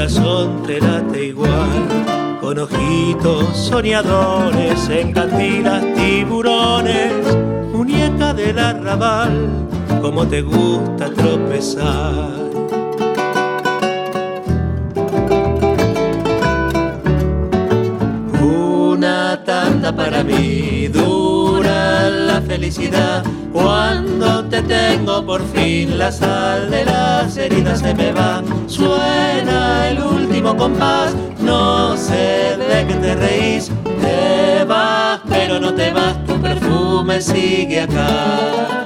Corazón te late igual. Con ojitos soñadores, en cantinas tiburones, muñeca del arrabal, como te gusta tropezar. Una tanda para mí, dura la felicidad cuando te tengo por fin la sal de las heridas se me va. Suena el último compás, no sé de qué te reís. Te vas, pero no te vas, tu perfume sigue acá.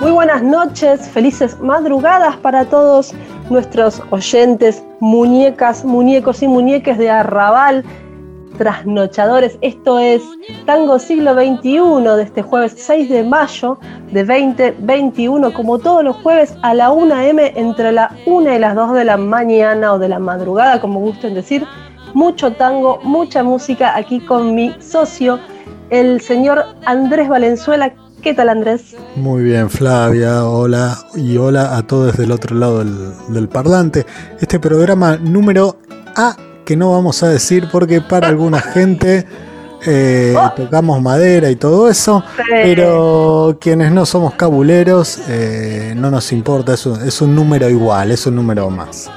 Muy buenas noches, felices madrugadas para todos nuestros oyentes, muñecas, muñecos y muñeques de Arrabal trasnochadores. Esto es Tango Siglo XXI de este jueves 6 de mayo de 2021, como todos los jueves a la 1 m entre la 1 y las 2 de la mañana o de la madrugada, como gusten decir. Mucho tango, mucha música aquí con mi socio, el señor Andrés Valenzuela. ¿Qué tal Andrés? Muy bien Flavia, hola y hola a todos del otro lado del parlante. Este programa número A que no vamos a decir porque para alguna gente eh, oh. tocamos madera y todo eso, pero quienes no somos cabuleros eh, no nos importa, es un, es un número igual, es un número más.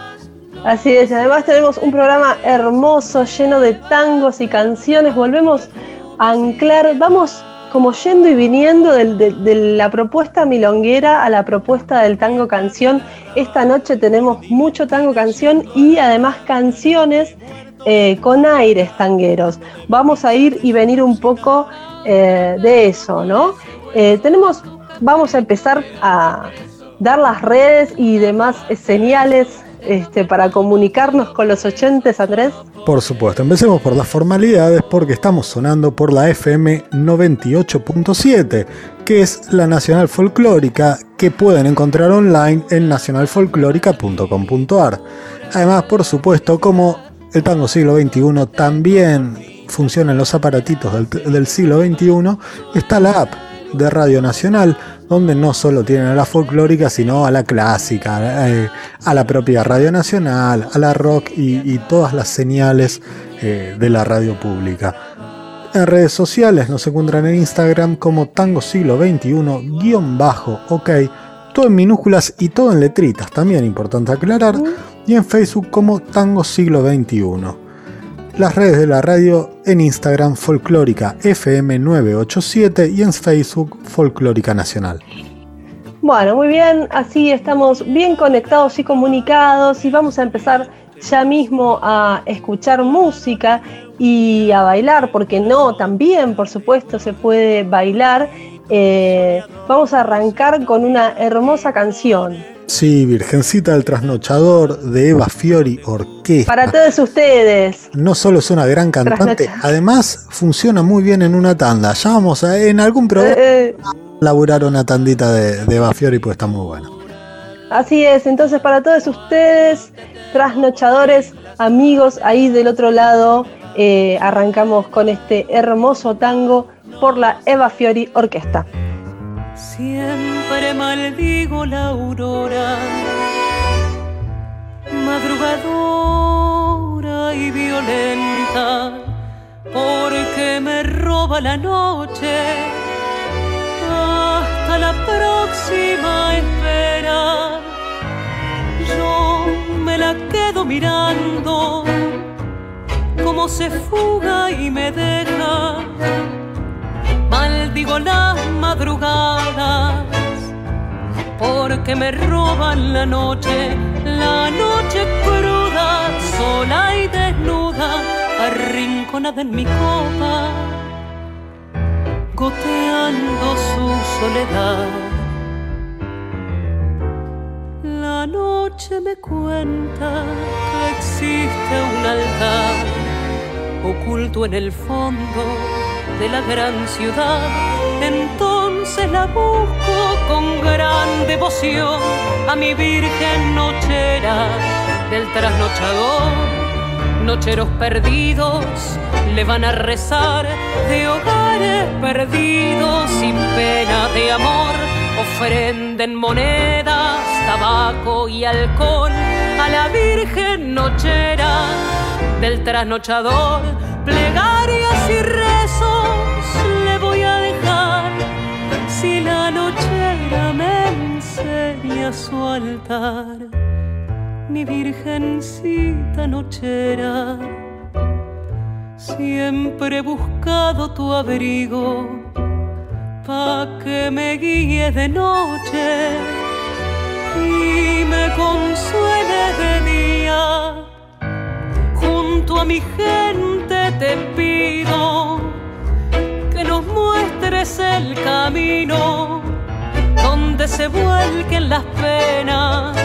Así es, además tenemos un programa hermoso, lleno de tangos y canciones, volvemos a anclar, vamos como yendo y viniendo de, la propuesta milonguera a la propuesta del tango canción. Esta noche tenemos mucho tango canción y además canciones eh, con aires tangueros. Vamos a ir y venir un poco eh, de eso, ¿no? Eh, tenemos, vamos a empezar a dar las redes y demás señales este, para comunicarnos con los oyentes, Andrés? Por supuesto, empecemos por las formalidades porque estamos sonando por la FM 98.7, que es la Nacional Folclórica, que pueden encontrar online en nacionalfolclórica.com.ar. Además, por supuesto, como el tango siglo XXI también funciona en los aparatitos del, del siglo XXI, está la app de Radio Nacional, donde no solo tienen a la folclórica, sino a la clásica, eh, a la propia Radio Nacional, a la rock y, todas las señales eh, de la radio pública. En redes sociales nos encuentran en Instagram como Tango Siglo XXI, guion bajo, ok, todo en minúsculas y todo en letritas, también importante aclarar, y en Facebook como Tango Siglo XXI las redes de la radio en Instagram Folclórica FM987 y en Facebook Folclórica Nacional. Bueno, muy bien, así estamos bien conectados y comunicados y vamos a empezar ya mismo a escuchar música y a bailar, porque no, también por supuesto se puede bailar. Eh, vamos a arrancar con una hermosa canción. Sí, Virgencita del Trasnochador de Eva Fiori Orquesta. Para todos ustedes. No solo es una gran cantante, además funciona muy bien en una tanda. Ya vamos a, en algún programa eh, eh. laburar una tandita de, Eva Fiori, pues está muy bueno. Así es, entonces para todos ustedes, trasnochadores, amigos ahí del otro lado, eh, arrancamos con este hermoso tango por la Eva Fiori Orquesta. Siempre maldigo la aurora, madrugadora y violenta, porque me roba la noche. Hasta la próxima espera. Yo me la quedo mirando, como se fuga y me deja maldigo las madrugadas porque me roban la noche, la noche cruda sola y desnuda, arrinconada en mi copa, goteando su soledad. La noche me cuenta que existe un altar oculto en el fondo de la gran ciudad. Entonces la busco con gran devoción a mi Virgen Nochera del trasnochador. Nocheros perdidos le van a rezar de hogares perdidos sin pena de amor. Ofrenden monedas, tabaco y alcohol a la Virgen Nochera del trasnochador. Plegarias y si la nochera me enseña su altar mi virgencita nochera. Siempre he buscado tu abrigo pa' que me guíe de noche y me consuele de día. Junto a mi gente te pido muestres el camino donde se vuelquen las penas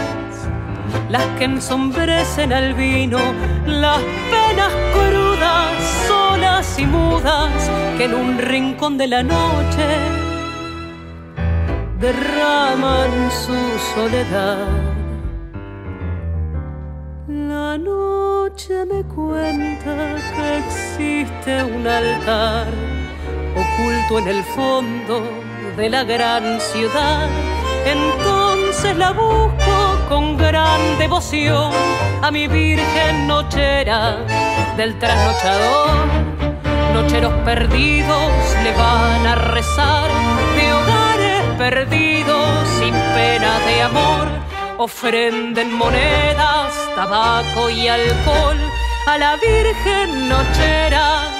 las que ensombrecen al vino, las penas crudas, solas y mudas, que en un rincón de la noche derraman su soledad. La noche me cuenta que existe un altar oculto en el fondo de la gran ciudad. Entonces la busco con gran devoción a mi Virgen Nochera del trasnochador. Nocheros perdidos le van a rezar de hogares perdidos sin pena de amor. Ofrenden monedas, tabaco y alcohol a la Virgen Nochera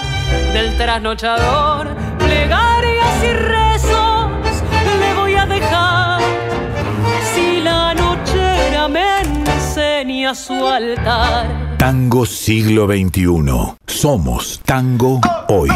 del trasnochador. Plegarias y rezos le voy a dejar si la me enseña su altar. Tango siglo XXI. Somos tango hoy.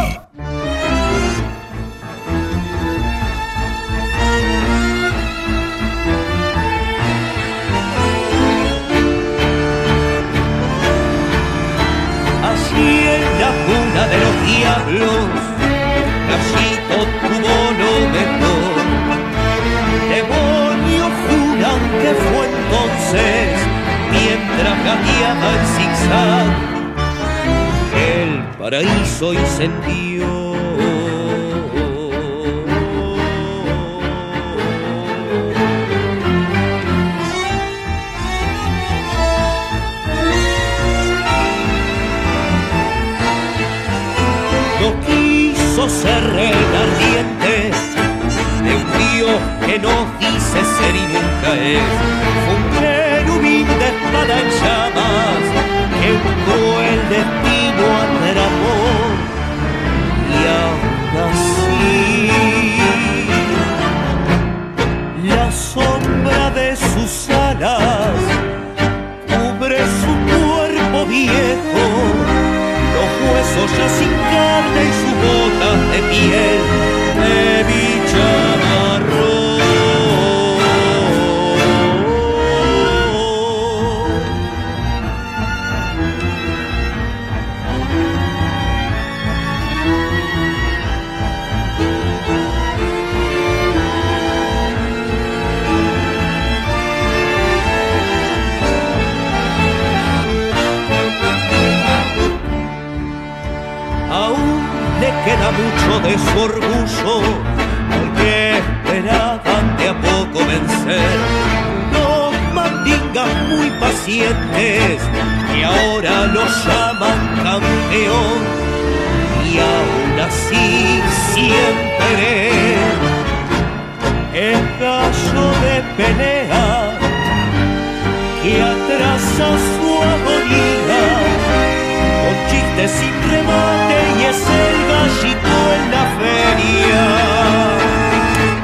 No quiso ser el ardiente de un Dios que no quise ser y nunca es. Espada en llamas huesos ya sin carne y sus botas de piel mucho de su orgullo, al que esperaban de a poco vencer. Los mandingas muy pacientes, y ahora lo llaman campeón, y aún así siempre es gallo de pelea que atrasa su agonía con chistes sin remate y es el feria.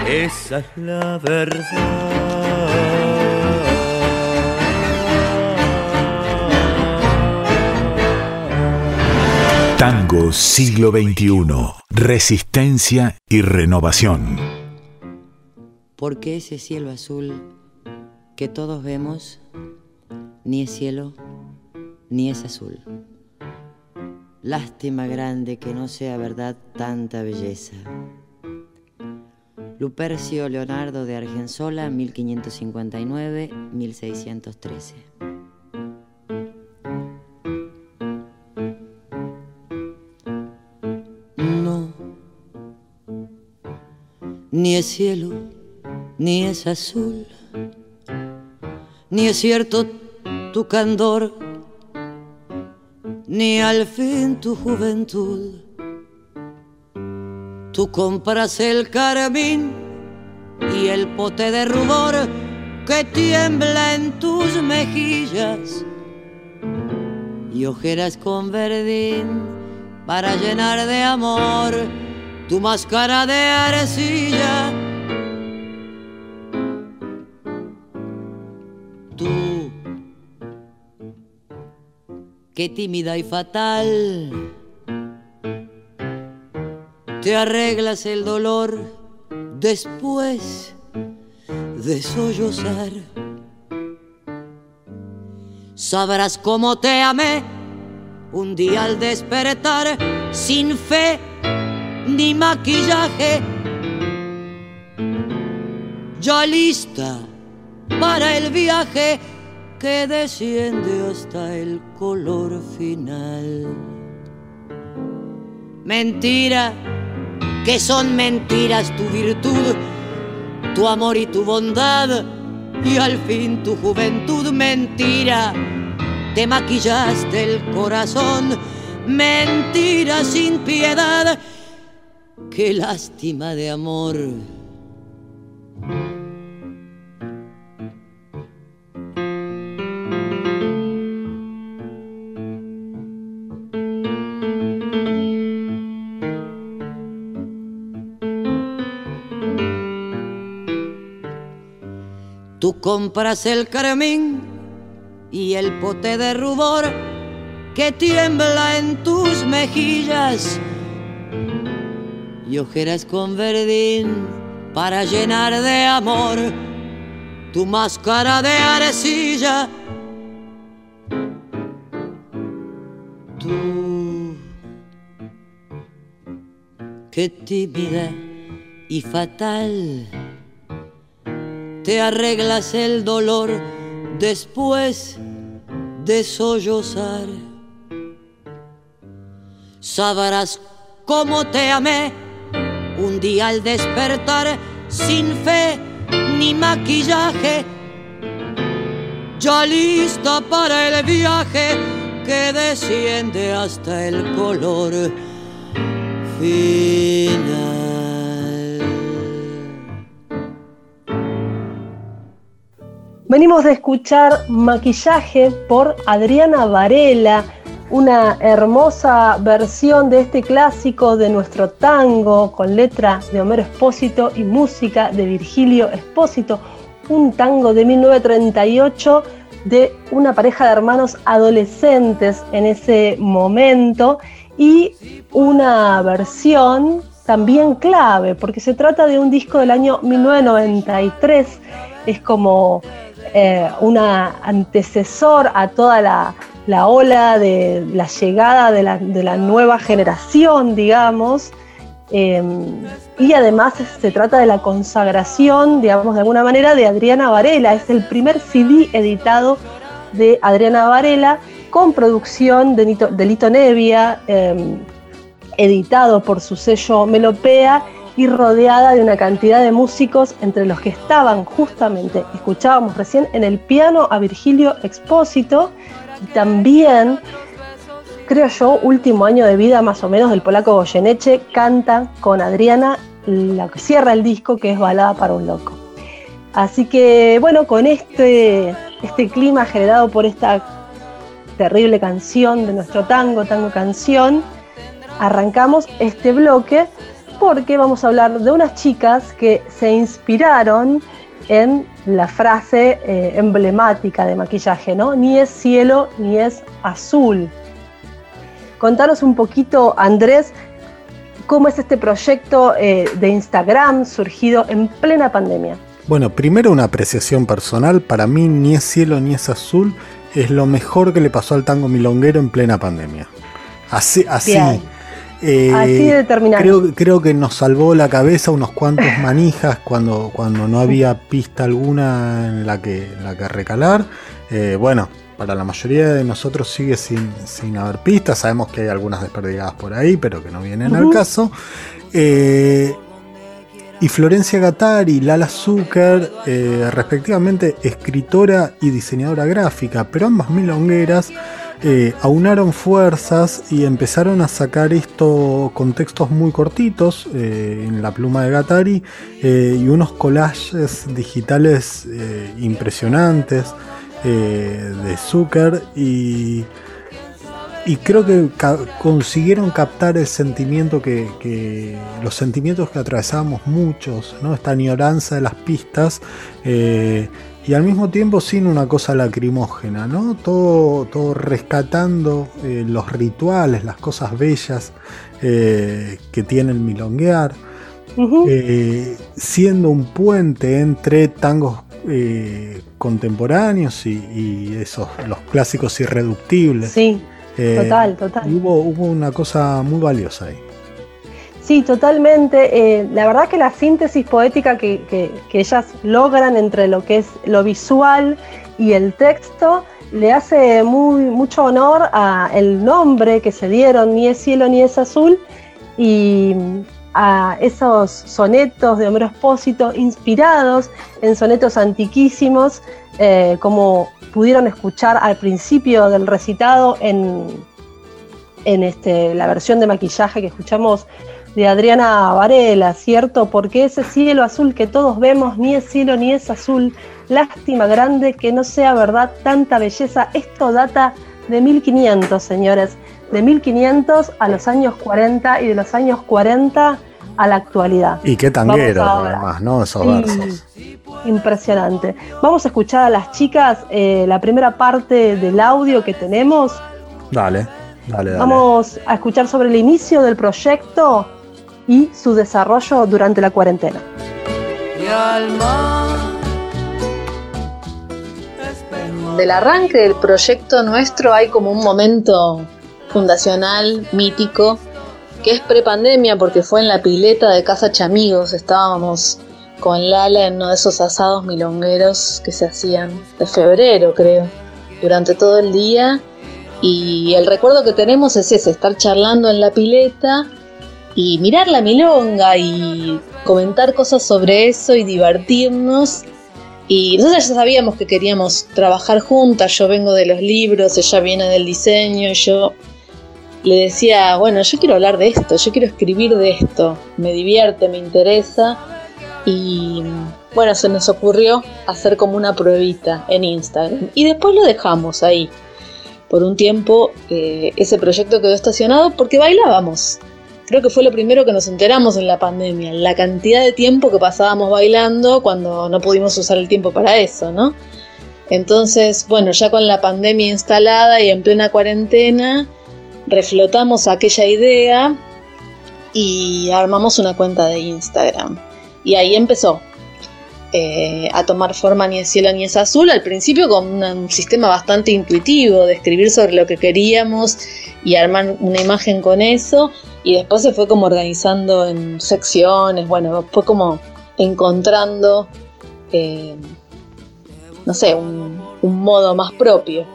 Esa es la verdad. Tango siglo XXI. Resistencia y renovación. Porque ese cielo azul que todos vemos ni es cielo ni es azul. Lástima grande que no sea verdad tanta belleza. Lupercio Leonardo de Argensola, 1559-1613. No, ni es cielo, ni es azul, ni es cierto tu candor ni al fin tu juventud. Tú compras el carmín y el pote de rubor que tiembla en tus mejillas y ojeras con verdín para llenar de amor tu máscara de arcilla qué tímida y fatal. Te arreglas el dolor después de sollozar. Sabrás cómo te amé un día al despertar sin fe ni maquillaje. Ya lista para el viaje que desciende hasta el color final. Mentira, que son mentiras tu virtud, tu amor y tu bondad, y al fin tu juventud. Mentira, te maquillaste el corazón, mentira sin piedad, qué lástima de amor compras el carmín y el pote de rubor que tiembla en tus mejillas y ojeras con verdín para llenar de amor tu máscara de arcilla. Tú, qué tímida y fatal te arreglas el dolor después de sollozar. Sabrás cómo te amé un día al despertar sin fe ni maquillaje, ya lista para el viaje que desciende hasta el color final. Venimos de escuchar Maquillaje por Adriana Varela, una hermosa versión de este clásico de nuestro tango con letra de Homero Espósito y música de Virgilio Espósito, un tango de 1938 de una pareja de hermanos adolescentes en ese momento y una versión también clave porque se trata de un disco del año 1993, es como eh, una antecesor a toda la, ola de la llegada de la, nueva generación, digamos. Eh, y además se trata de la consagración, digamos, de alguna manera, de Adriana Varela. Es el primer CD editado de Adriana Varela con producción de, Lito Nevia, eh, editado por su sello Melopea y rodeada de una cantidad de músicos entre los que estaban justamente, escuchábamos recién en el piano a Virgilio Expósito y también, creo yo, último año de vida más o menos del polaco Goyeneche, canta con Adriana la que cierra el disco que es Balada para un Loco. Así que bueno, con este, este clima generado por esta terrible canción de nuestro tango, tango canción, arrancamos este bloque porque vamos a hablar de unas chicas que se inspiraron en la frase eh, emblemática de maquillaje, ¿no? Ni es cielo ni es azul. Contanos un poquito, Andrés, cómo es este proyecto eh, de Instagram surgido en plena pandemia. Bueno, primero una apreciación personal. Para mí, ni es cielo ni es azul. Es lo mejor que le pasó al tango milonguero en plena pandemia. Así, así. Eh, así determinado. Creo, creo, que nos salvó la cabeza unos cuantos manijas cuando, cuando no había pista alguna en la que, la que recalar. Eh, bueno, para la mayoría de nosotros sigue sin, sin, haber pistas. Sabemos que hay algunas desperdigadas por ahí, pero que no vienen al caso. Eh, y Florencia Gattari, Lala Zucker, eh, respectivamente escritora y diseñadora gráfica, pero ambas milongueras eh, aunaron fuerzas y empezaron a sacar esto con textos muy cortitos eh, en la pluma de Gattari y unos collages digitales impresionantes de Zucker y y creo que consiguieron captar el sentimiento que, los sentimientos que atravesábamos muchos, ¿no? esta añoranza de las pistas eh, y al mismo tiempo sin una cosa lacrimógena, ¿no? todo, todo rescatando eh, los rituales, las cosas bellas eh, que tiene el milonguear, siendo un puente entre tangos contemporáneos y, y, esos los clásicos irreductibles. Sí. Eh, total, total. Hubo, hubo una cosa muy valiosa ahí. Sí, totalmente. Eh, la verdad que la síntesis poética que, ellas logran entre lo que es lo visual y el texto le hace mucho honor a el nombre que se dieron, ni es cielo ni es azul, y a esos sonetos de Homero Espósito inspirados en sonetos antiquísimos, eh, como pudieron escuchar al principio del recitado en, en este, la versión de maquillaje que escuchamos de Adriana Varela, ¿cierto? Porque ese cielo azul que todos vemos ni es cielo ni es azul. Lástima grande que no sea verdad tanta belleza. Esto data de 1500, señores. De 1500 a los años 40 y de los años 40 a la actualidad. Y qué tanguero, además, ¿no? Esos versos. Impresionante. Vamos a escuchar a las chicas eh, la primera parte del audio que tenemos. Dale, dale, dale. Vamos a escuchar sobre el inicio del proyecto y su desarrollo durante la cuarentena. Del arranque del proyecto nuestro hay como un momento fundacional, mítico, que es prepandemia porque fue en la pileta de Casa Chamigos, estábamos con Lala en uno de esos asados milongueros que se hacían de febrero, creo, durante todo el día. Y el recuerdo que tenemos es ese, estar charlando en la pileta y mirar la milonga y comentar cosas sobre eso y divertirnos. Y nosotros ya sabíamos que queríamos trabajar juntas, yo vengo de los libros, ella viene del diseño, yo le decía, bueno, yo quiero hablar de esto, yo quiero escribir de esto, me divierte, me interesa. Y bueno, se nos ocurrió hacer como una pruebita en Instagram. Y después lo dejamos ahí. Por un tiempo eh, ese proyecto quedó estacionado porque bailábamos. Creo que fue lo primero que nos enteramos en la pandemia, la cantidad de tiempo que pasábamos bailando cuando no pudimos usar el tiempo para eso, ¿no? Entonces, bueno, ya con la pandemia instalada y en plena cuarentena, reflotamos aquella idea y armamos una cuenta de Instagram. Y ahí empezó eh, a tomar forma ni es cielo ni es azul, al principio con un sistema bastante intuitivo de escribir sobre lo que queríamos y armar una imagen con eso, y después se fue como organizando en secciones, bueno, fue como encontrando, eh, no sé, un modo más propio.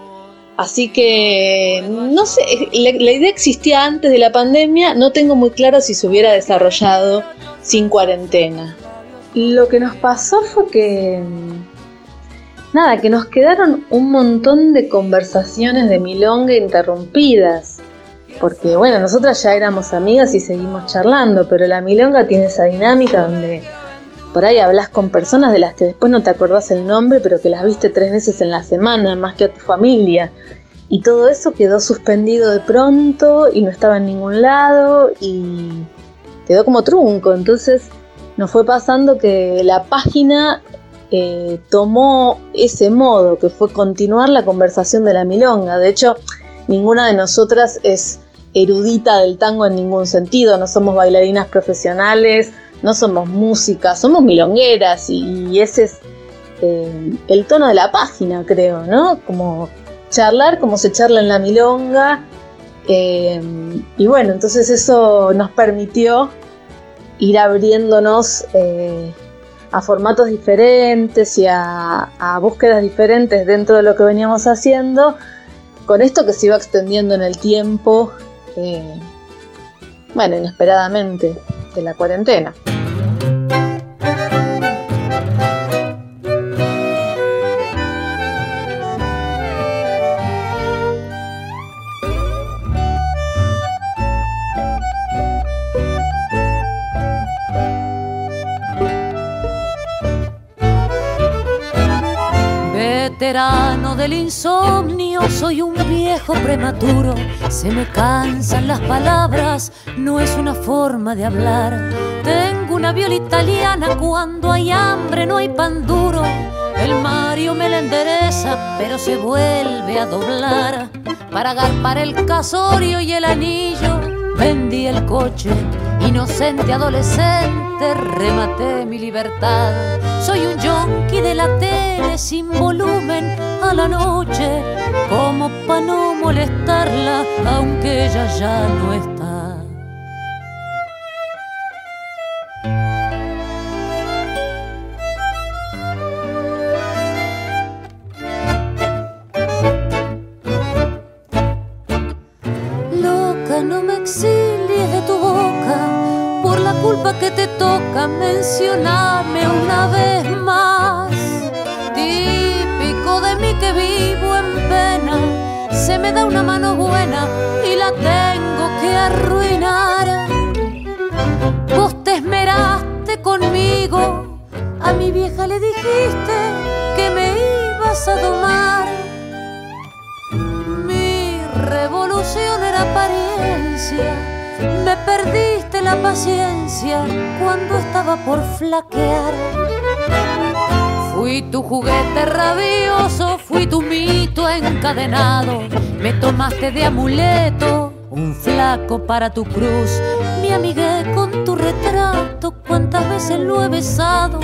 Así que, no sé, la, idea existía antes de la pandemia, no tengo muy claro si se hubiera desarrollado sin cuarentena. Lo que nos pasó fue que, nada, que nos quedaron un montón de conversaciones de milonga interrumpidas. Porque, bueno, nosotras ya éramos amigas y seguimos charlando, pero la milonga tiene esa dinámica donde por ahí hablas con personas de las que después no te acordás el nombre, pero que las viste tres veces en la semana, más que a tu familia. Y todo eso quedó suspendido de pronto y no estaba en ningún lado y quedó como trunco. Entonces nos fue pasando que la página eh, tomó ese modo, que fue continuar la conversación de la milonga. De hecho, ninguna de nosotras es erudita del tango en ningún sentido, no somos bailarinas profesionales, no somos músicas, somos milongueras y, ese es eh, el tono de la página, creo, ¿no? Como charlar como se charla en la milonga. Eh, y bueno, entonces eso nos permitió ir abriéndonos eh, a formatos diferentes y a, búsquedas diferentes dentro de lo que veníamos haciendo, con esto que se iba extendiendo en el tiempo, bueno, inesperadamente, de la cuarentena. Del insomnio, soy un viejo prematuro. Se me cansan las palabras, no es una forma de hablar. Tengo una viola italiana, cuando hay hambre no hay pan duro. El Mario me la endereza, pero se vuelve a doblar. Para agarpar el casorio y el anillo, vendí el coche Inocente adolescente, rematé mi libertad. Soy un yonki de la tele sin volumen a la noche, como pa' no molestarla, aunque ella ya no está. Por flaquear. Fui tu juguete rabioso, fui tu mito encadenado. Me tomaste de amuleto, un flaco para tu cruz. Me amigué con tu retrato, cuántas veces lo he besado.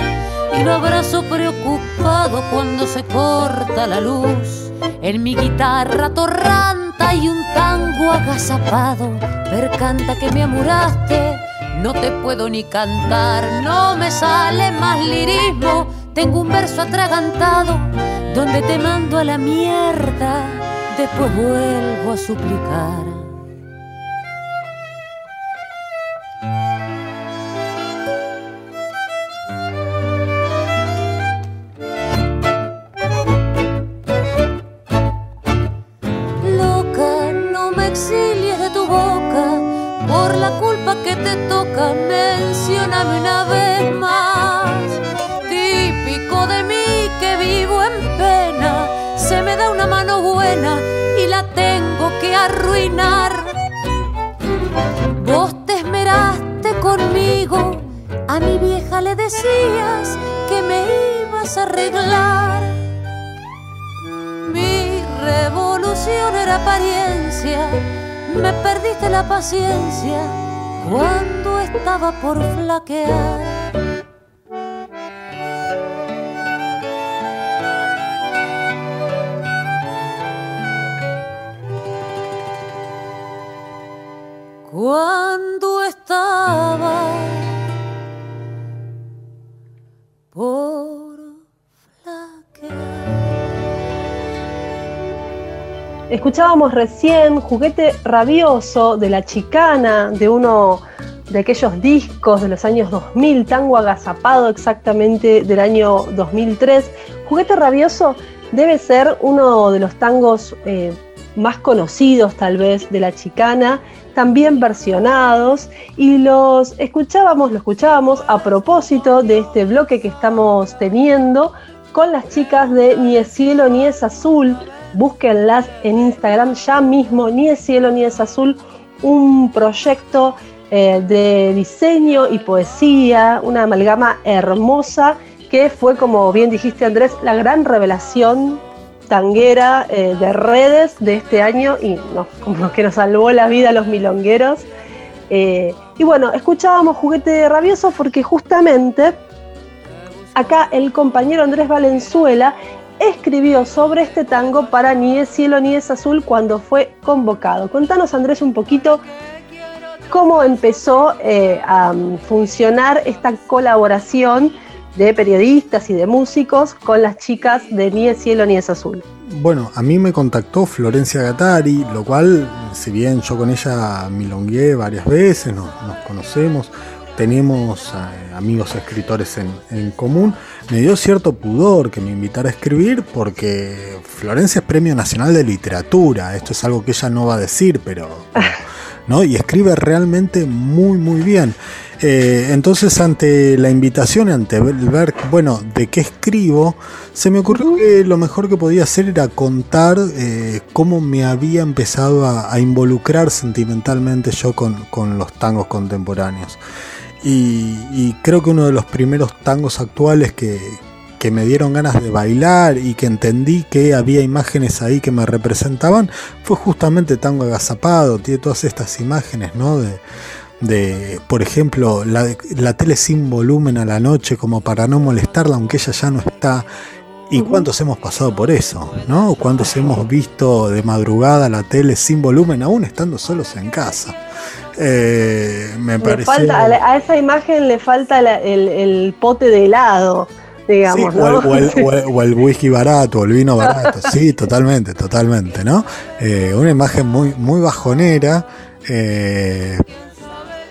Y lo abrazo preocupado cuando se corta la luz. En mi guitarra torranta y un tango agazapado canta que me amuraste, no te puedo ni cantar, no me sale más lirismo, tengo un verso atragantado, donde te mando a la mierda, después vuelvo a suplicar. Paciencia cuando estaba por flaquear. Escuchábamos recién Juguete Rabioso de La Chicana, de uno de aquellos discos de los años 2000, tango agazapado exactamente del año 2003. Juguete Rabioso debe ser uno de los tangos eh, más conocidos tal vez de La Chicana, también versionados, y los escuchábamos, lo escuchábamos a propósito de este bloque que estamos teniendo con las chicas de Ni es cielo ni es azul, búsquenlas en Instagram ya mismo, ni es cielo ni es azul, un proyecto eh, de diseño y poesía, una amalgama hermosa que fue, como bien dijiste Andrés, la gran revelación tanguera eh, de redes de este año y como que nos salvó la vida a los milongueros. Eh, y bueno, escuchábamos Juguete Rabioso porque justamente acá el compañero Andrés Valenzuela escribió sobre este tango para Ni es cielo ni es azul cuando fue convocado. Contanos Andrés un poquito cómo empezó eh, a funcionar esta colaboración de periodistas y de músicos con las chicas de Ni es cielo ni es azul. Bueno, a mí me contactó Florencia Gattari, lo cual, si bien yo con ella milongué varias veces, nos, conocemos, tenemos eh, amigos escritores en, común, me dio cierto pudor que me invitara a escribir porque Florencia es Premio Nacional de Literatura, esto es algo que ella no va a decir, pero... ¿no? Y escribe realmente muy, muy bien. Eh, entonces, ante la invitación, ante ver, bueno, de qué escribo, se me ocurrió que lo mejor que podía hacer era contar eh, cómo me había empezado a, involucrar sentimentalmente yo con, los tangos contemporáneos. Y, creo que uno de los primeros tangos actuales que, que me dieron ganas de bailar y que entendí que había imágenes ahí que me representaban fue justamente Tango Agazapado, tiene todas estas imágenes, ¿no? De, de, por ejemplo, la, tele sin volumen a la noche como para no molestarla aunque ella ya no está. ¿Y cuántos hemos pasado por eso? ¿No? ¿Cuántos hemos visto de madrugada la tele sin volumen aún estando solos en casa? Eh, me parece... a esa imagen le falta el, pote de helado. Digamos, o, el, whisky barato, o el vino barato, sí, totalmente, totalmente, ¿no? Eh, una imagen muy, muy bajonera, eh,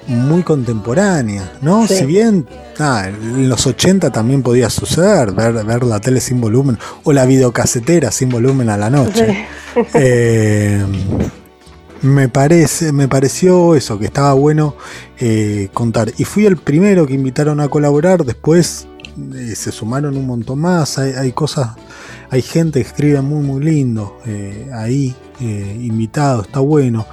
muy contemporánea, ¿no? Si bien en los 80 también podía suceder, ver, ver la tele sin volumen o la videocasetera sin volumen a la noche. Eh, me parece, me pareció eso, que estaba bueno eh, contar. Y fui el primero que invitaron a colaborar, después eh, se sumaron un montón más, hay, cosas, hay gente que escribe muy muy lindo ahí, invitado, está bueno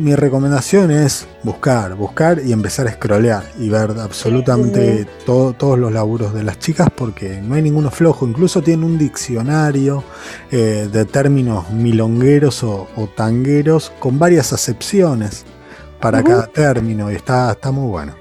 mi recomendación es buscar, buscar y empezar a scrollear y ver absolutamente todos los laburos de las chicas porque no hay ninguno flojo. Incluso tienen un diccionario eh, de términos milongueros o, tangueros con varias acepciones para cada término y está, está muy bueno.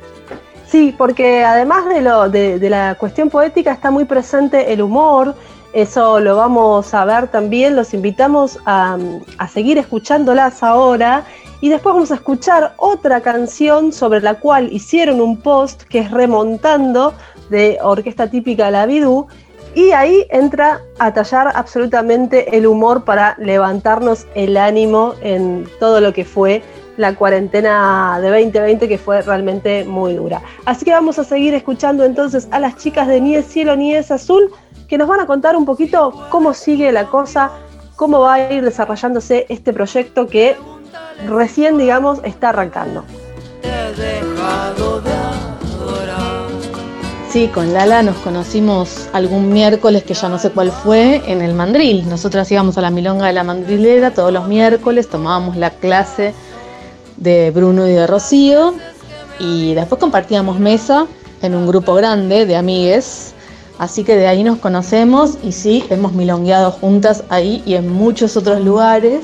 Sí, porque además de, lo, de, la cuestión poética está muy presente el humor, eso lo vamos a ver también, los invitamos a, a seguir escuchándolas ahora y después vamos a escuchar otra canción sobre la cual hicieron un post que es Remontando de Orquesta Típica La Vidú. Y ahí entra a tallar absolutamente el humor para levantarnos el ánimo en todo lo que fue la cuarentena de 2020 que fue realmente muy dura. Así que vamos a seguir escuchando entonces a las chicas de Ni es cielo ni es azul que nos van a contar un poquito cómo sigue la cosa, cómo va a ir desarrollándose este proyecto que recién, digamos, está arrancando. Sí, con Lala nos conocimos algún miércoles que ya no sé cuál fue en el mandril. Nosotras íbamos a la milonga de la mandrilera todos los miércoles, tomábamos la clase de Bruno y de Rocío y después compartíamos mesa en un grupo grande de amigues. Así que de ahí nos conocemos y sí, hemos milongueado juntas ahí y en muchos otros lugares.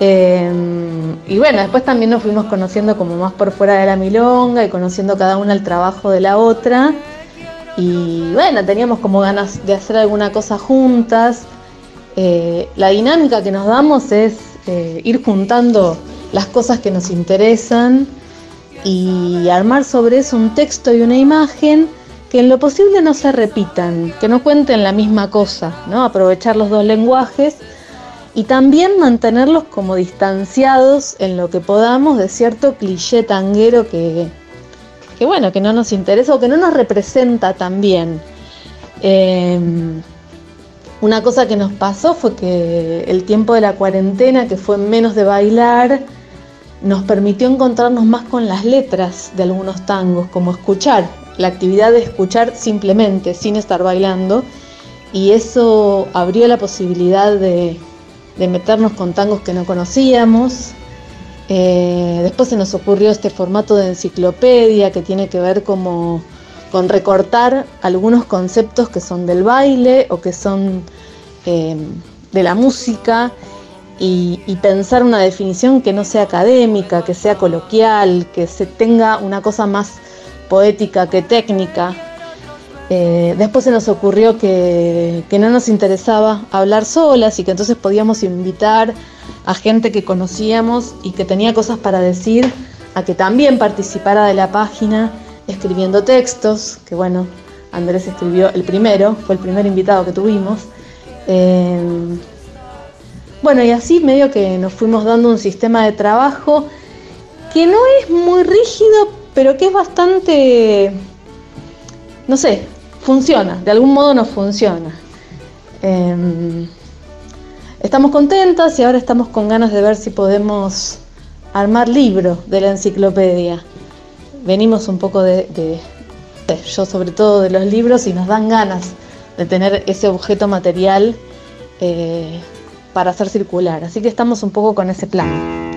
Em, y bueno, después también nos fuimos conociendo como más por fuera de la milonga y conociendo cada una el trabajo de la otra. Y bueno, teníamos como ganas de hacer alguna cosa juntas. Eh, la dinámica que nos damos es eh, ir juntando las cosas que nos interesan y armar sobre eso un texto y una imagen que en lo posible no se repitan, que no cuenten la misma cosa, ¿no? Aprovechar los dos lenguajes y también mantenerlos como distanciados en lo que podamos de cierto cliché tanguero que, que bueno, que no nos interesa o que no nos representa tan bien. Em, una cosa que nos pasó fue que el tiempo de la cuarentena, que fue menos de bailar, nos permitió encontrarnos más con las letras de algunos tangos, como escuchar, la actividad de escuchar simplemente, sin estar bailando, y eso abrió la posibilidad de, de meternos con tangos que no conocíamos. Eh, después se nos ocurrió este formato de enciclopedia que tiene que ver como con recortar algunos conceptos que son del baile o que son eh, de la música y, pensar una definición que no sea académica, que sea coloquial, que se tenga una cosa más poética que técnica. Eh, después se nos ocurrió que, no nos interesaba hablar solas y que entonces podíamos invitar a gente que conocíamos y que tenía cosas para decir, a que también participara de la página escribiendo textos, que bueno, Andrés escribió el primero, fue el primer invitado que tuvimos. Eh, bueno, y así medio que nos fuimos dando un sistema de trabajo que no es muy rígido, pero que es bastante, no sé, funciona, de algún modo nos funciona. Em, estamos contentas y ahora estamos con ganas de ver si podemos armar libro de la enciclopedia. Venimos un poco de, yo sobre todo de los libros y nos dan ganas de tener ese objeto material. Eh, para hacer circular. Así que estamos un poco con ese plan.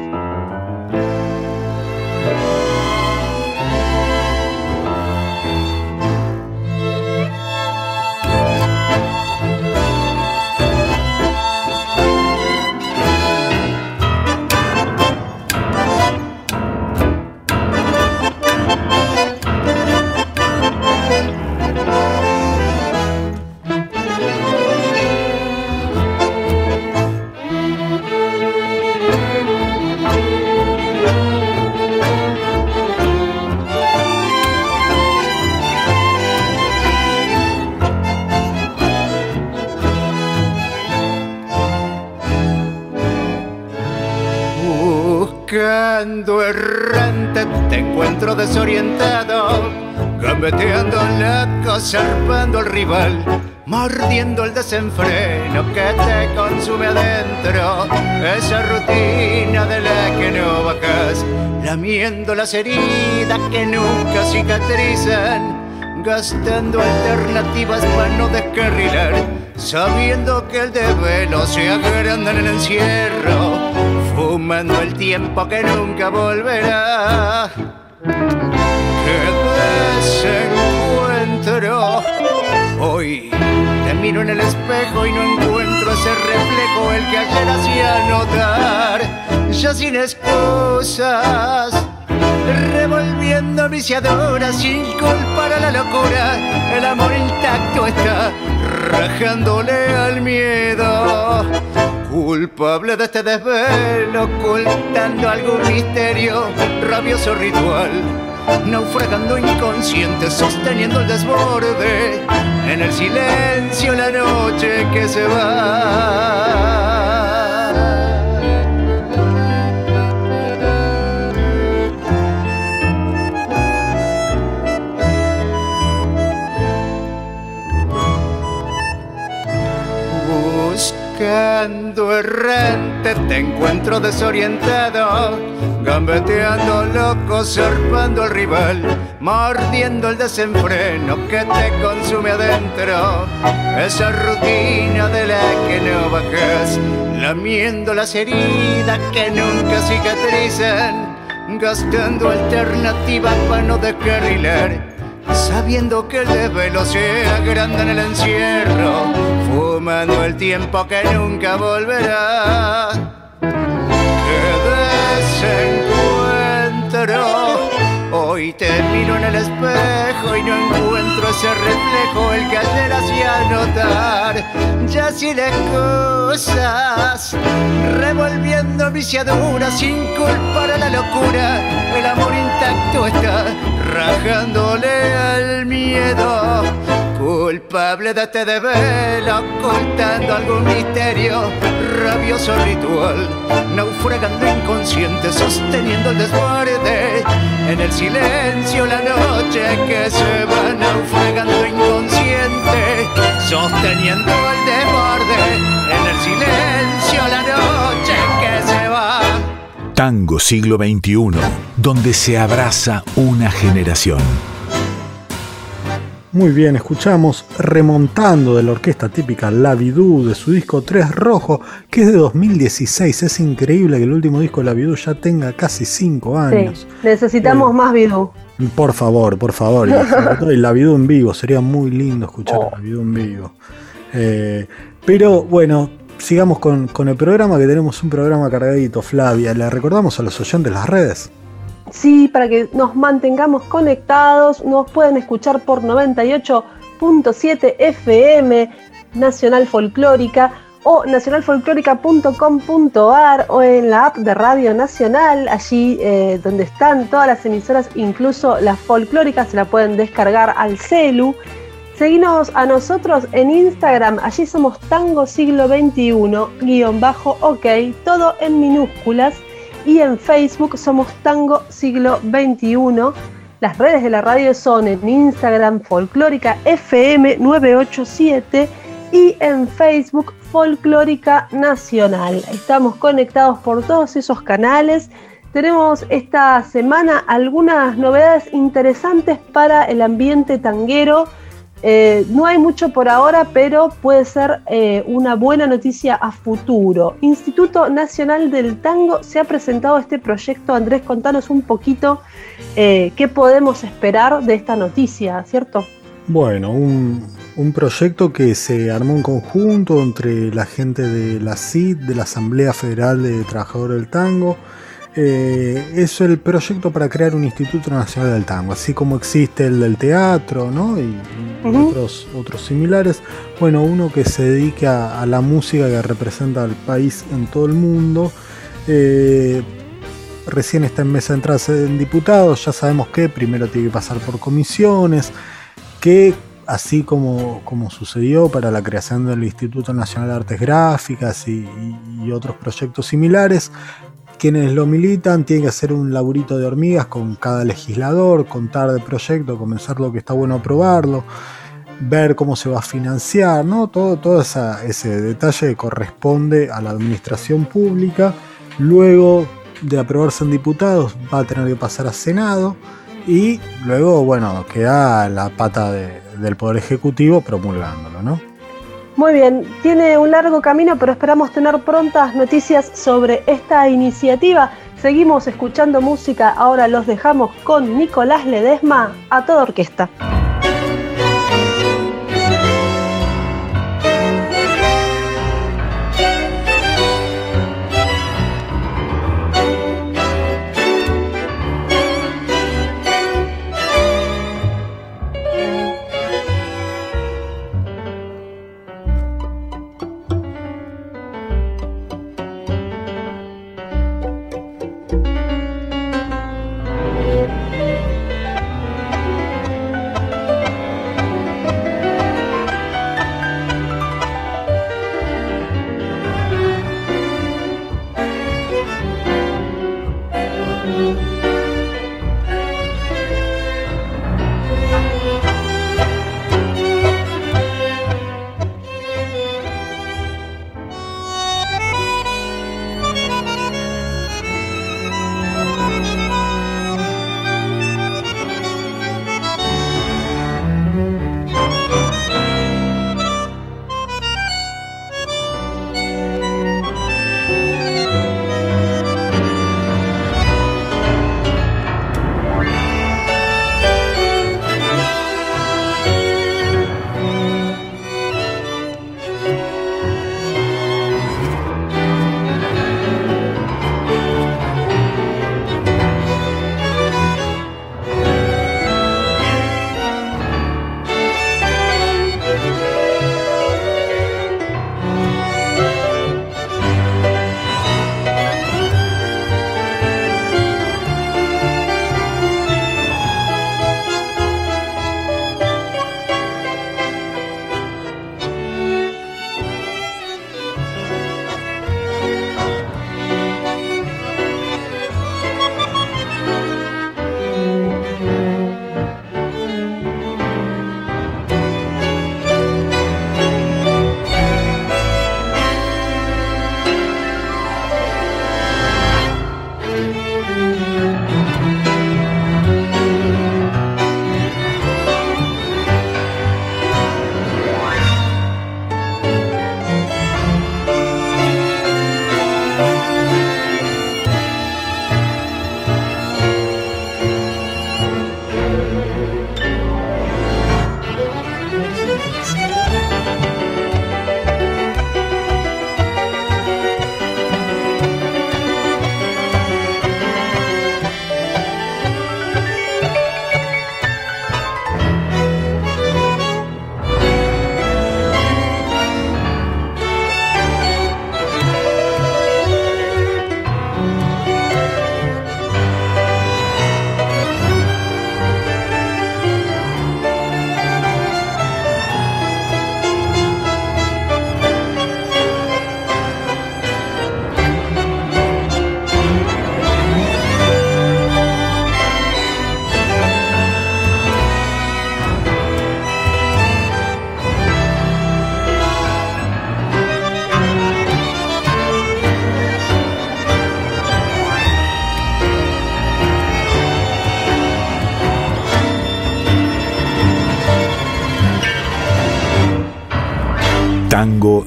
Gambeteando la zarpando al rival, mordiendo el desenfreno que te consume adentro, esa rutina de la que no bajas, lamiendo las heridas que nunca cicatrizan, gastando alternativas para no descarrilar, sabiendo que el desvelo se agranda en el encierro, fumando el tiempo que nunca volverá. Desencuentro! Hoy te miro en el espejo y no encuentro ese reflejo el que ayer hacía notar, ya sin excusas. Revolviendo viciadoras sin culpar a la locura, el amor intacto está rajándole al miedo culpable de este desvelo, ocultando algún misterio, rabioso ritual, naufragando inconsciente, sosteniendo el desborde, en el silencio la noche que se va. Buscando errante te encuentro desorientado, gambeteando loco, zarpando al rival, mordiendo el desenfreno que te consume adentro. Esa rutina de la que no bajas, lamiendo las heridas que nunca cicatrizan, gastando alternativas para no descarrilar sabiendo que el desvelo se agranda en el encierro, fumando el tiempo que nunca volverá. ¡Qué desencuentro! Hoy te miro en el espejo y no encuentro ese reflejo el que ayer hacía notar. Ya sin excusas, revolviendo viciaduras sin culpar a la locura, el amor intacto está rajándole al miedo. Culpable de este ocultando algún misterio, rabioso ritual, naufragando inconsciente, sosteniendo el desborde, en el silencio la noche que se va naufragando inconsciente, sosteniendo el desborde, en el silencio la noche que se va. Tango siglo XXI, donde se abraza una generación. Muy bien, escuchamos Remontando de la orquesta típica La Vidú de su disco 3 Rojo, que es de 2016. Es increíble que el último disco de La Vidú ya tenga casi 5 años. necesitamos eh, más Vidú. Por favor, por favor. Y La Vidú en vivo, sería muy lindo escuchar oh. La Vidú en vivo. Eh, Pero bueno, sigamos con, con, el programa, que tenemos un programa cargadito, Flavia. ¿Le recordamos a los oyentes las redes? Sí, para que nos mantengamos conectados, nos pueden escuchar por 98.7 FM, Nacional Folclórica, o nacionalfolclórica.com.ar o en la app de Radio Nacional, allí eh, donde están todas las emisoras, incluso las folclóricas, se la pueden descargar al celu. Seguinos a nosotros en Instagram, allí somos Tango Siglo XXI, guion bajo OK, todo en minúsculas. Y en Facebook somos Tango Siglo XXI. Las redes de la radio son en Instagram Folclórica FM 987 y en Facebook Folclórica Nacional. Estamos conectados por todos esos canales. Tenemos esta semana algunas novedades interesantes para el ambiente tanguero eh, no hay mucho por ahora, pero puede ser eh, una buena noticia a futuro. Instituto Nacional del Tango se ha presentado este proyecto. Andrés, contanos un poquito eh, qué podemos esperar de esta noticia, ¿cierto? Bueno, un, proyecto que se armó en conjunto entre la gente de la CID, de la Asamblea Federal de Trabajadores del Tango, es el proyecto para crear un Instituto Nacional del Tango, así como existe el del teatro ¿no? Otros, similares. Bueno, uno que se dedica a la música que representa al país en todo el mundo. Eh, recién está en mesa de entrada en diputados, ya sabemos que primero tiene que pasar por comisiones, que así como, como sucedió para la creación del Instituto Nacional de Artes Gráficas y otros proyectos similares, quienes lo militan tienen que hacer un laburito de hormigas con cada legislador, contar de proyecto, comenzar lo que está bueno aprobarlo, ver cómo se va a financiar, ¿no? Todo, todo ese detalle corresponde a la administración pública. Luego de aprobarse en diputados va a tener que pasar a Senado y luego, bueno, queda la pata del Poder Ejecutivo promulgándolo, ¿no? Muy bien, tiene un largo camino, pero esperamos tener prontas noticias sobre esta iniciativa. Seguimos escuchando música, ahora los dejamos con Nicolás Ledesma a toda orquesta.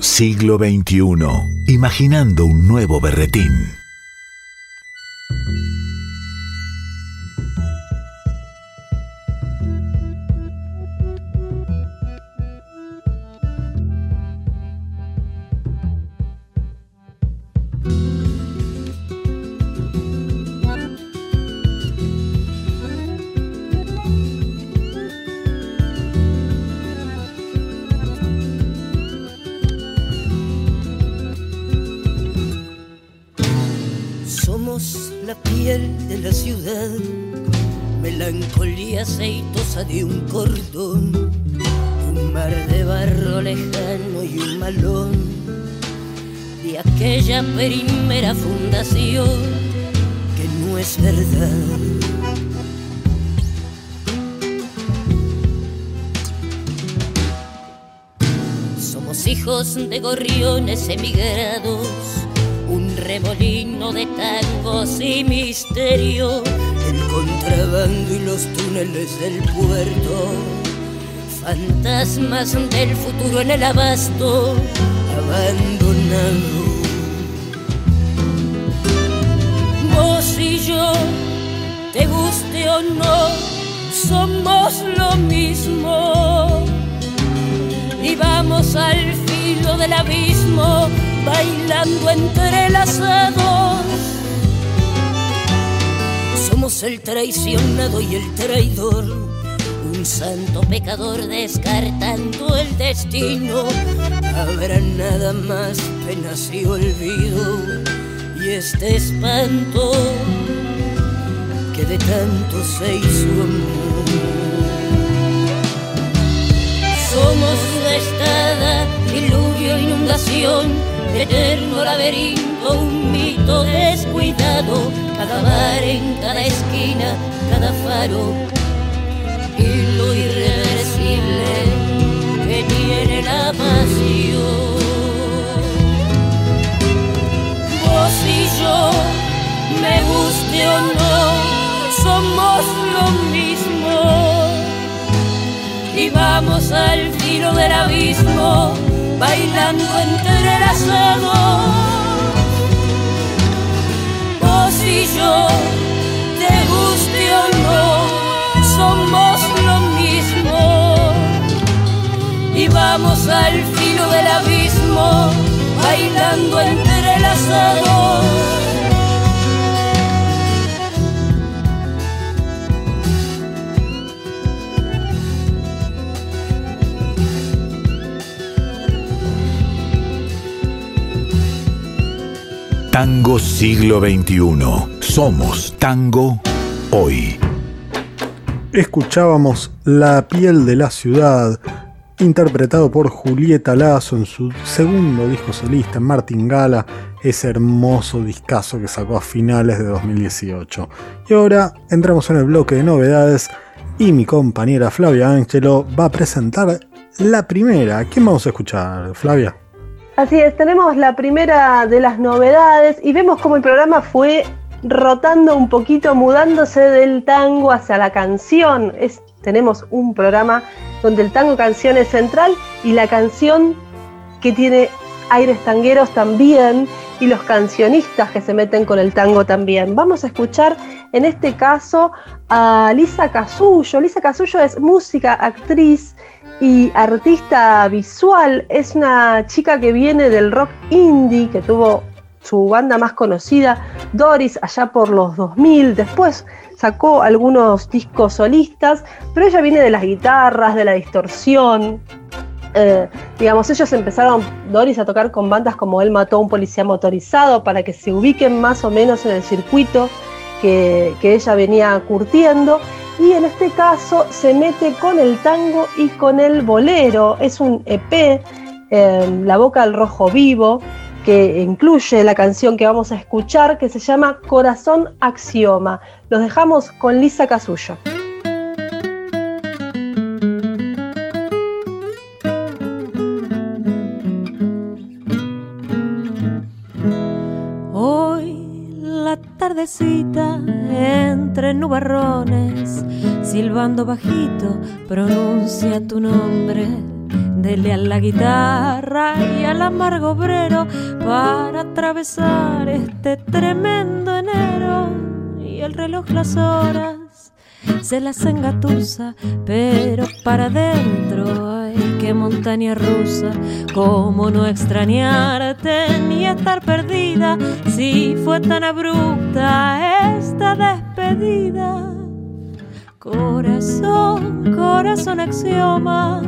Siglo XXI. Imaginando un nuevo berretín. Contrabando y los túneles del puerto, fantasmas del futuro en el abasto abandonado. Vos y yo, te guste o no, somos lo mismo. Y vamos al filo del abismo bailando entrelazados el traicionado y el traidor, un santo pecador descartando el destino. Habrá nada más penas y olvido y este espanto que de tanto se hizo amor. Somos estada, diluvio, inundación, eterno laberinto, un mito descuidado cada bar en cada esquina, cada faro. Y lo irreversible que tiene la pasión. Vos y yo, me guste o no, somos lo mismo. Y vamos al filo del abismo bailando entrelazados yo, te guste o no, somos lo mismo. Y vamos al filo del abismo, bailando entrelazados. Tango siglo XXI. Somos tango hoy. Escuchábamos La piel de la ciudad, interpretado por Julieta Lazo en su segundo disco solista, Martin Gala, ese hermoso discazo que sacó a finales de 2018. Y ahora entramos en el bloque de novedades y mi compañera Flavia Angelo va a presentar la primera. ¿Quién vamos a escuchar, Flavia? Así es, tenemos la primera de las novedades y vemos cómo el programa fue rotando un poquito, mudándose del tango hacia la canción. Es, tenemos un programa donde el tango canción es central y la canción que tiene aires tangueros también y los cancionistas que se meten con el tango también. Vamos a escuchar en este caso a Lisa Casullo. Lisa Casullo es música, actriz, y artista visual. Es una chica que viene del rock indie, que tuvo su banda más conocida, Doris, allá por los 2000. Después sacó algunos discos solistas, pero ella viene de las guitarras, de la distorsión. Eh, digamos, ellos empezaron, Doris, a tocar con bandas como Él mató a un policía motorizado para que se ubiquen más o menos en el circuito que, que ella venía curtiendo y en este caso se mete con el tango y con el bolero. Es un EP, em, La Boca al Rojo Vivo, que incluye la canción que vamos a escuchar que se llama Corazón Axioma. Los dejamos con Lisa Casullo. Entre nubarrones, silbando bajito, pronuncia tu nombre. Dele a la guitarra y al amargo obrero para atravesar este tremendo enero. Y el reloj las horas se las engatusa, pero para adentro montaña rusa, cómo no extrañarte ni estar perdida si fue tan abrupta esta despedida. Corazón, corazón axioma,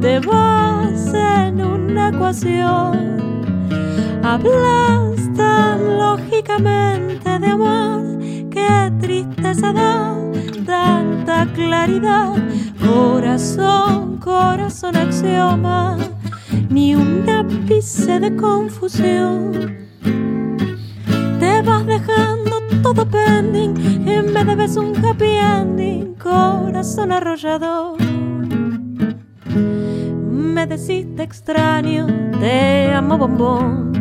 te vas en una ecuación. Hablas tan lógicamente de amor, qué tristeza da tanta claridad. Corazón, corazón axioma, ni un ápice de confusión. Te vas dejando todo pending, en vez de ves un happy ending, corazón arrollador. Me deciste extraño, te amo bombón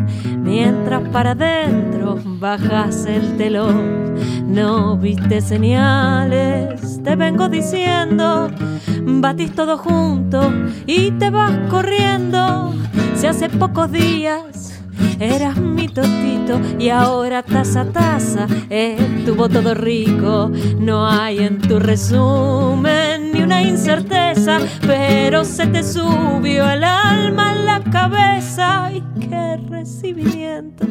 Mientras para adentro bajas el telón, no viste señales, te vengo diciendo, batís todo junto y te vas corriendo. Si hace pocos días eras mi totito y ahora taza taza estuvo todo rico. No hay en tu resumen ni una incerteza, pero se te subió el alma en la cabeza y qué recibimiento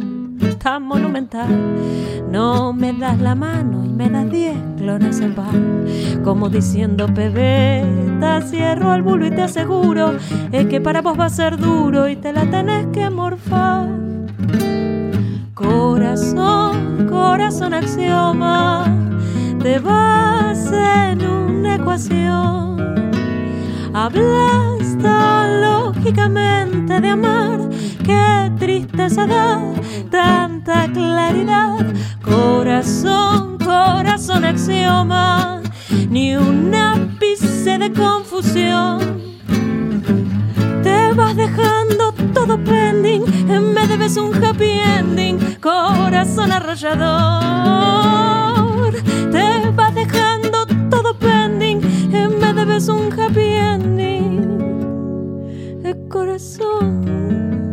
tan monumental. No me das la mano y me das diez clones en pan, como diciendo pebeta, cierro el bulo y te aseguro es que para vos va a ser duro y te la tenés que morfar. Corazón, corazón axioma, te vas en una ecuación. Hablas tan lógicamente de amar, qué tristeza da tanta claridad. Corazón, corazón axioma, ni un ápice de confusión. Te vas dejando todo pending, en vez de ves un happy ending, corazón arrollador. Te vas dejando todo pending, en vez de ves un happy ending, el corazón,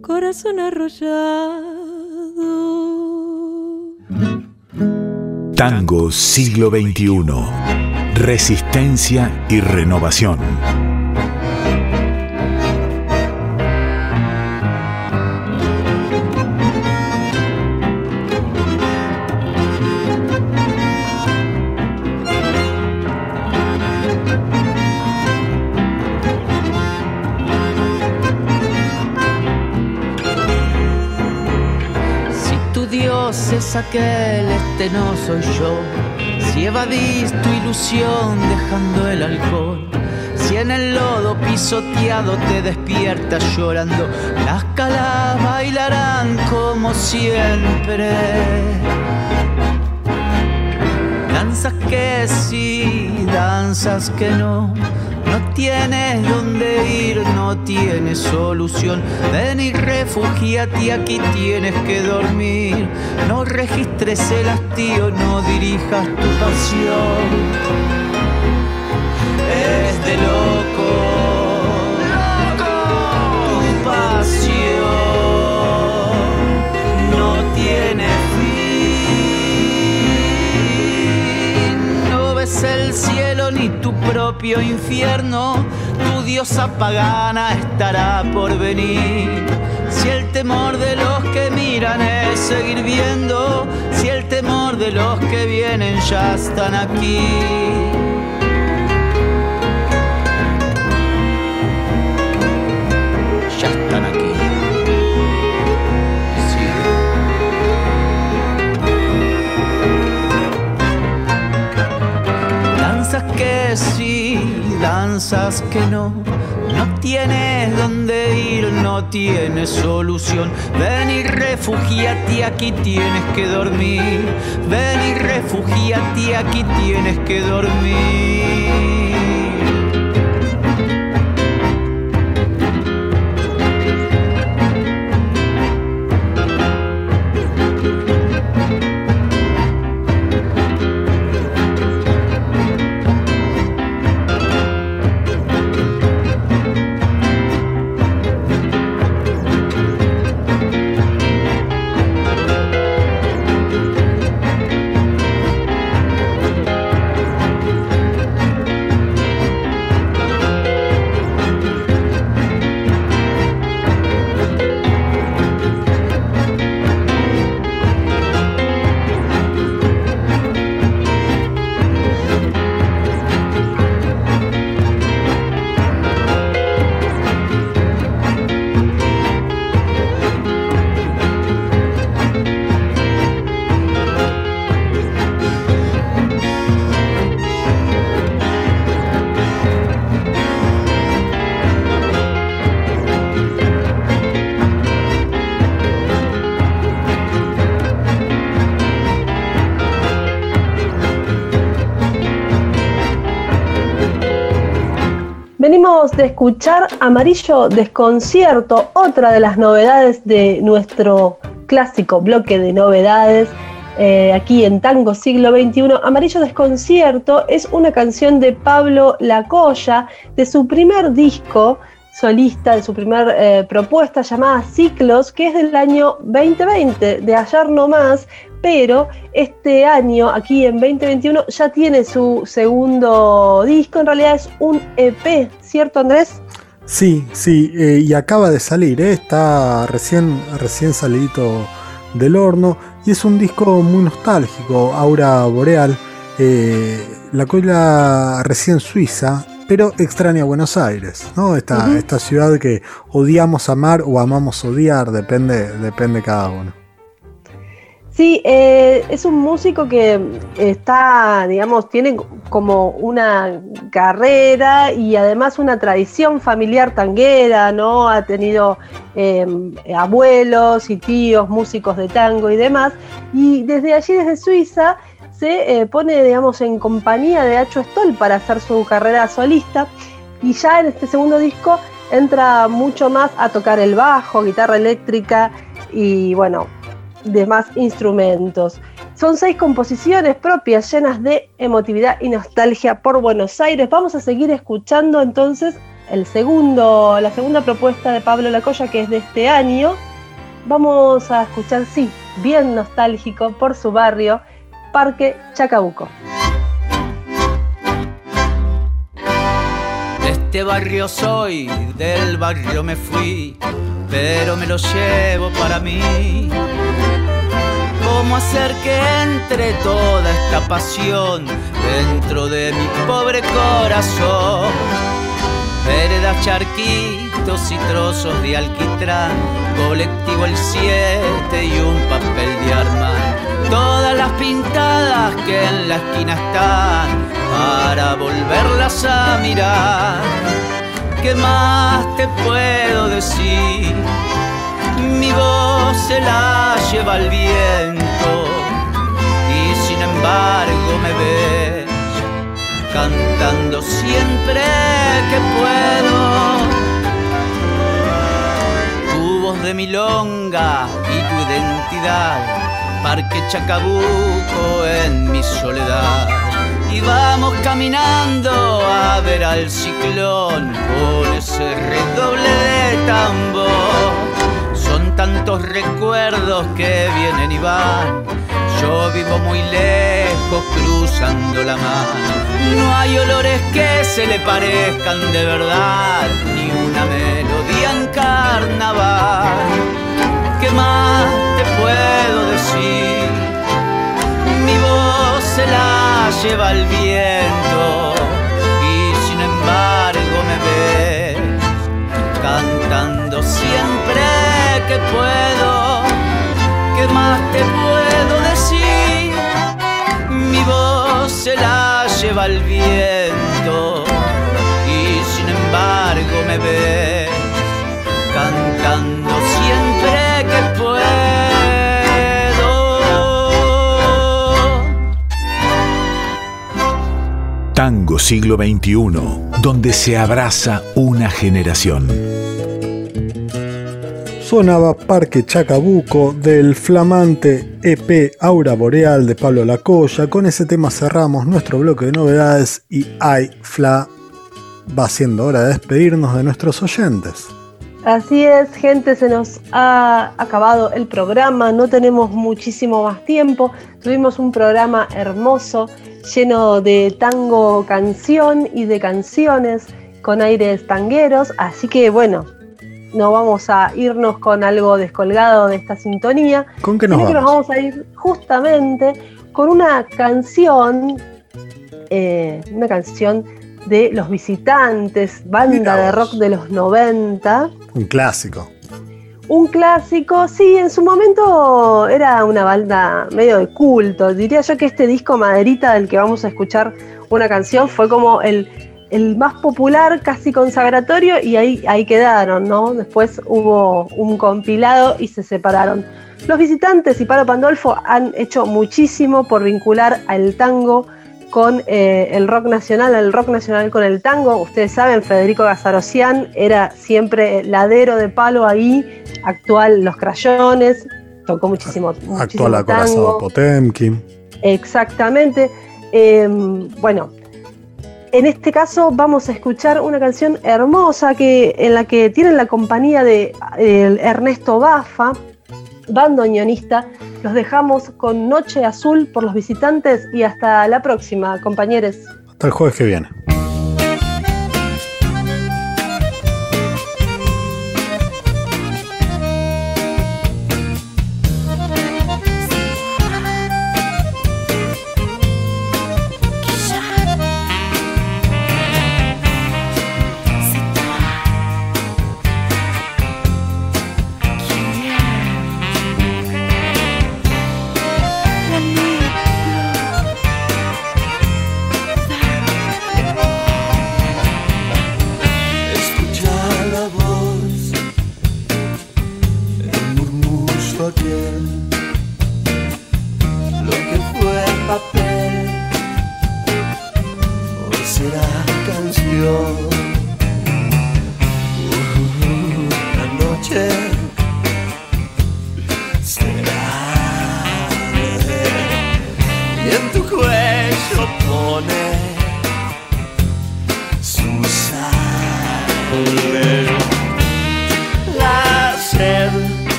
corazón arrollado. Tango siglo XXI. Resistencia y renovación. Aquel, este no soy yo. Si evadís tu ilusión dejando el alcohol. Si en el lodo pisoteado te despiertas llorando, las calas bailarán como siempre. Danzas que sí, danzas que no. No tienes dónde ir, no tienes solución. Ven y refugíate, aquí tienes que dormir. No registres el hastío, no dirijas tu pasión. Propio infierno. Tu diosa pagana estará por venir. Si el temor de los que miran es seguir viendo, si el temor de los que vienen ya están aquí. Que sí, danzas que no. No tienes dónde ir, no tienes solución. Ven y refugíate, aquí tienes que dormir. Ven y refugíate, aquí tienes que dormir. De escuchar Amarillo Desconcierto, otra de las novedades de nuestro clásico bloque de novedades eh, aquí en Tango Siglo XXI. Amarillo Desconcierto es una canción de Pablo Lacoya, de su primer disco solista, de su primer eh, propuesta llamada Ciclos, que es del año 2020, de ayer no más, pero este año, aquí en 2021, ya tiene su segundo disco, en realidad es un EP, ¿cierto Andrés? Sí, sí, eh, y acaba de salir, está recién, recién salidito del horno y es un disco muy nostálgico, Aura Boreal, eh, la cola recién suiza, pero extraña Buenos Aires, ¿no? Esta, esta ciudad que odiamos amar o amamos odiar, depende, depende cada uno. Sí, eh, es un músico que está, digamos, tiene como una carrera y además una tradición familiar tanguera, ¿no? Ha tenido em, abuelos y tíos músicos de tango y demás. Y desde allí, desde Suiza, se eh, pone, digamos, en compañía de Acho Stoll para hacer su carrera solista. Y ya en este segundo disco entra mucho más a tocar el bajo, guitarra eléctrica y, bueno, demás instrumentos. Son seis composiciones propias llenas de emotividad y nostalgia por Buenos Aires. Vamos a seguir escuchando entonces el segundo, la segunda propuesta de Pablo Lacoya, que es de este año. Vamos a escuchar, sí, bien nostálgico por su barrio, Parque Chacabuco. De este barrio soy, del barrio me fui, pero me lo llevo para mí cómo hacer que entre toda esta pasión dentro de mi pobre corazón. Veredas, charquitos y trozos de alquitrán, colectivo el 7 y un papel de armar. Todas las pintadas que en la esquina están para volverlas a mirar. ¿Qué más te puedo decir? mi voz se la lleva el viento y sin embargo me ves cantando siempre que puedo. Tu voz de milonga y tu identidad, Parque Chacabuco en mi soledad. Y vamos caminando a ver al ciclón con ese redoble de tambor tantos recuerdos que vienen y van. Yo vivo muy lejos cruzando la mano. No hay olores que se le parezcan de verdad, ni una melodía en carnaval. ¿Qué más te puedo decir? Mi voz se la lleva el viento y sin embargo me ves cantando siempre que puedo, ¿qué más te puedo decir? Mi voz se la lleva el viento y sin embargo me ve cantando Tango siglo XXI, donde se abraza una generación sonaba Parque Chacabuco del flamante EP Aura Boreal de Pablo Lacoya. Con ese tema cerramos nuestro bloque de novedades y ay, Fla, va siendo hora de despedirnos de nuestros oyentes. Así es, gente, se nos ha acabado el programa, no tenemos muchísimo más tiempo. Tuvimos un programa hermoso, lleno de tango canción y de canciones con aires tangueros, así que bueno, no vamos a irnos con algo descolgado de esta sintonía. ¿Con qué nos vamos? que nos vamos a ir justamente con una canción, eh, una canción de Los Visitantes, banda de rock de los 90. Un clásico. Un clásico, sí, en su momento era una banda medio de culto. Diría yo que este disco Maderita del que vamos a escuchar una canción fue como el, el más popular, casi consagratorio, y ahí, ahí quedaron, ¿no? Después hubo un compilado y se separaron. Los visitantes y Paro Pandolfo han hecho muchísimo por vincular al tango con eh, el rock nacional, el rock nacional con el tango. Ustedes saben, Federico Gazarosian era siempre ladero de palo ahí, actual Los Crayones, tocó muchísimo, muchísimo Actual acorazado tango. Potemkin. Exactamente. Eh, bueno, en este caso vamos a escuchar una canción hermosa que, en la que tienen la compañía de eh, Ernesto Bafa, bandoneonista. Los dejamos con Noche Azul por los visitantes y hasta la próxima, compañeros. Hasta el jueves que viene.